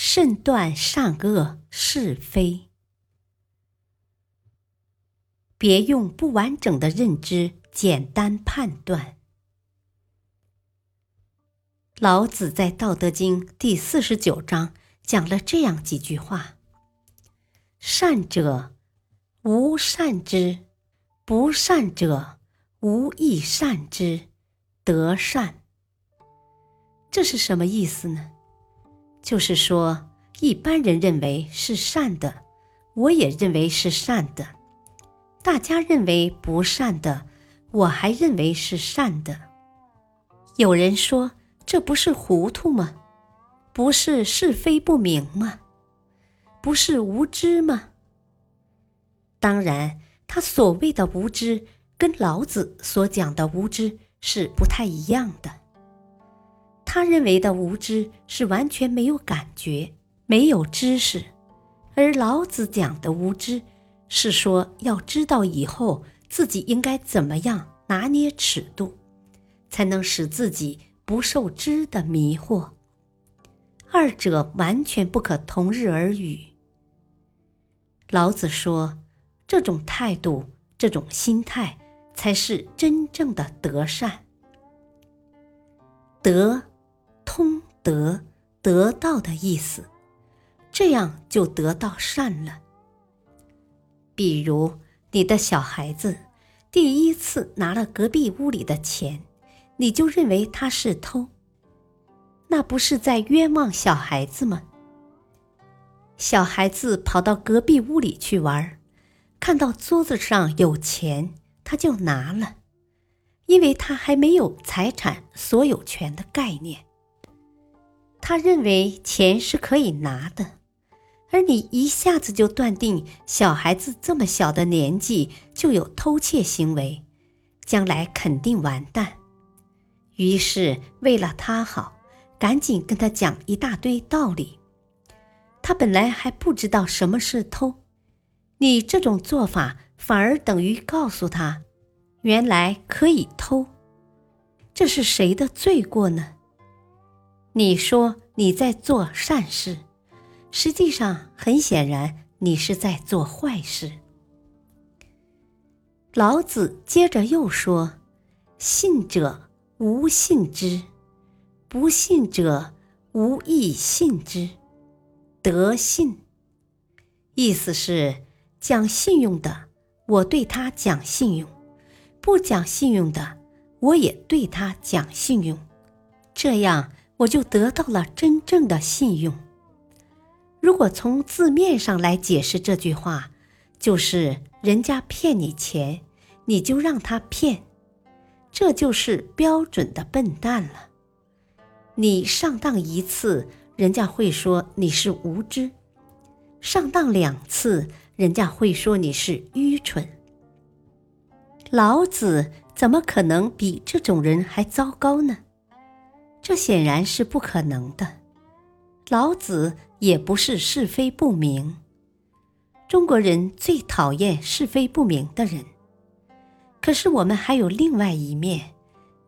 慎断善恶是非，别用不完整的认知简单判断。老子在《道德经》第四十九章讲了这样几句话：“善者无善之，不善者无亦善之，得善。”这是什么意思呢？就是说，一般人认为是善的，我也认为是善的；大家认为不善的，我还认为是善的。有人说，这不是糊涂吗？不是是非不明吗？不是无知吗？当然，他所谓的无知，跟老子所讲的无知是不太一样的。他认为的无知是完全没有感觉、没有知识，而老子讲的无知是说要知道以后自己应该怎么样拿捏尺度，才能使自己不受知的迷惑。二者完全不可同日而语。老子说，这种态度、这种心态，才是真正的德善。德。得得到的意思，这样就得到善了。比如你的小孩子第一次拿了隔壁屋里的钱，你就认为他是偷，那不是在冤枉小孩子吗？小孩子跑到隔壁屋里去玩，看到桌子上有钱，他就拿了，因为他还没有财产所有权的概念。他认为钱是可以拿的，而你一下子就断定小孩子这么小的年纪就有偷窃行为，将来肯定完蛋。于是为了他好，赶紧跟他讲一大堆道理。他本来还不知道什么是偷，你这种做法反而等于告诉他，原来可以偷。这是谁的罪过呢？你说你在做善事，实际上很显然你是在做坏事。老子接着又说：“信者无信之，不信者无亦信之，得信。”意思是讲信用的，我对他讲信用；不讲信用的，我也对他讲信用。这样。我就得到了真正的信用。如果从字面上来解释这句话，就是人家骗你钱，你就让他骗，这就是标准的笨蛋了。你上当一次，人家会说你是无知；上当两次，人家会说你是愚蠢。老子怎么可能比这种人还糟糕呢？这显然是不可能的。老子也不是是非不明。中国人最讨厌是非不明的人，可是我们还有另外一面，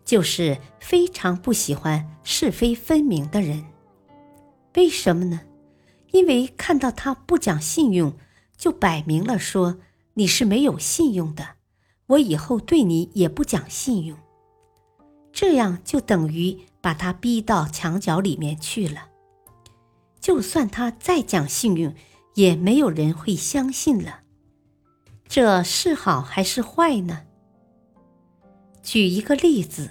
就是非常不喜欢是非分明的人。为什么呢？因为看到他不讲信用，就摆明了说你是没有信用的，我以后对你也不讲信用。这样就等于把他逼到墙角里面去了。就算他再讲信用，也没有人会相信了。这是好还是坏呢？举一个例子，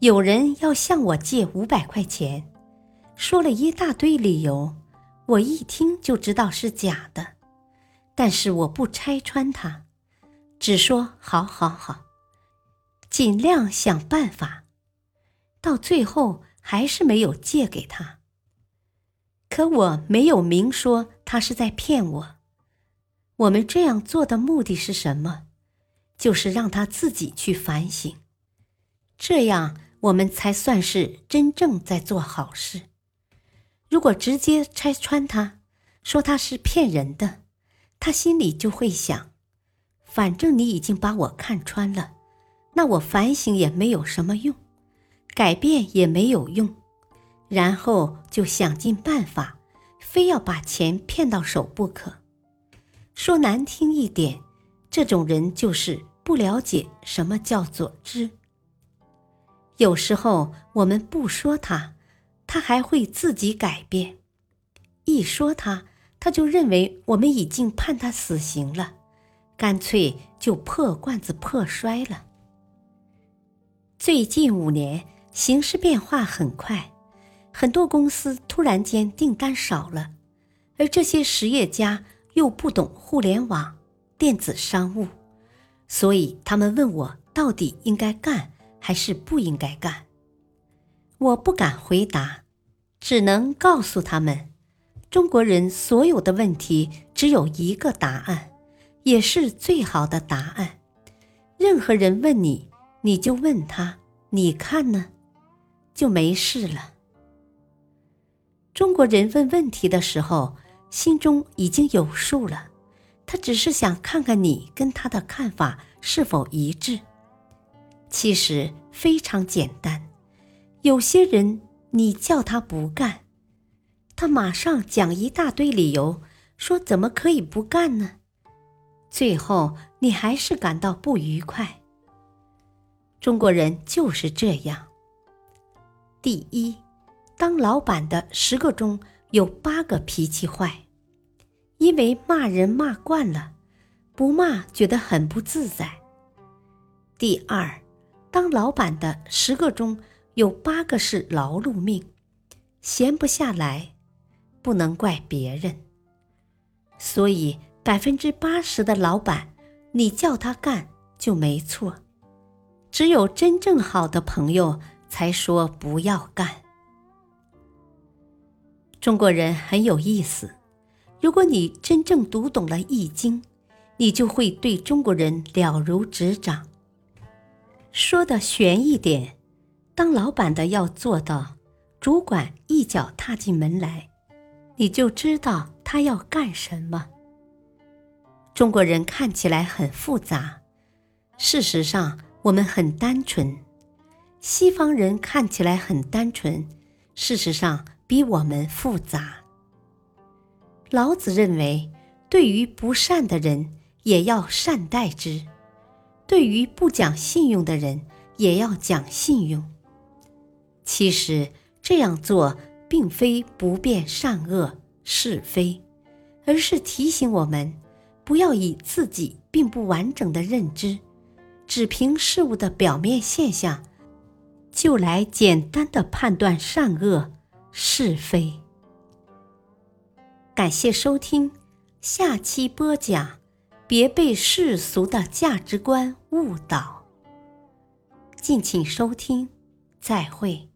有人要向我借五百块钱，说了一大堆理由，我一听就知道是假的，但是我不拆穿他，只说好好好。尽量想办法，到最后还是没有借给他。可我没有明说他是在骗我。我们这样做的目的是什么？就是让他自己去反省，这样我们才算是真正在做好事。如果直接拆穿他，说他是骗人的，他心里就会想：反正你已经把我看穿了，那我反省也没有什么用，改变也没有用，然后就想尽办法，非要把钱骗到手不可。说难听一点。这种人就是不了解什么叫做知。有时候我们不说他，他还会自己改变；一说他，他就认为我们已经判他死刑了，干脆就破罐子破摔了。最近五年形势变化很快，很多公司突然间订单少了，而这些实业家又不懂互联网。电子商务，所以他们问我到底应该干还是不应该干。我不敢回答，只能告诉他们：中国人所有的问题只有一个答案，也是最好的答案。任何人问你，你就问他，你看呢，就没事了。中国人问问题的时候，心中已经有数了。他只是想看看你跟他的看法是否一致。其实非常简单，有些人你叫他不干，他马上讲一大堆理由，说怎么可以不干呢？最后你还是感到不愉快。中国人就是这样。第一，当老板的十个中有八个脾气坏。因为骂人骂惯了，不骂觉得很不自在。第二，当老板的十个中有八个是劳碌命，闲不下来，不能怪别人。所以百分之八十的老板，你叫他干就没错。只有真正好的朋友才说不要干。中国人很有意思。如果你真正读懂了《易经》，你就会对中国人了如指掌。说的玄一点，当老板的要做到，主管一脚踏进门来，你就知道他要干什么。中国人看起来很复杂，事实上我们很单纯；西方人看起来很单纯，事实上比我们复杂。老子认为，对于不善的人也要善待之；对于不讲信用的人也要讲信用。其实这样做并非不辨善恶是非，而是提醒我们不要以自己并不完整的认知，只凭事物的表面现象，就来简单的判断善恶是非。感谢收听，下期播讲，别被世俗的价值观误导。敬请收听，再会。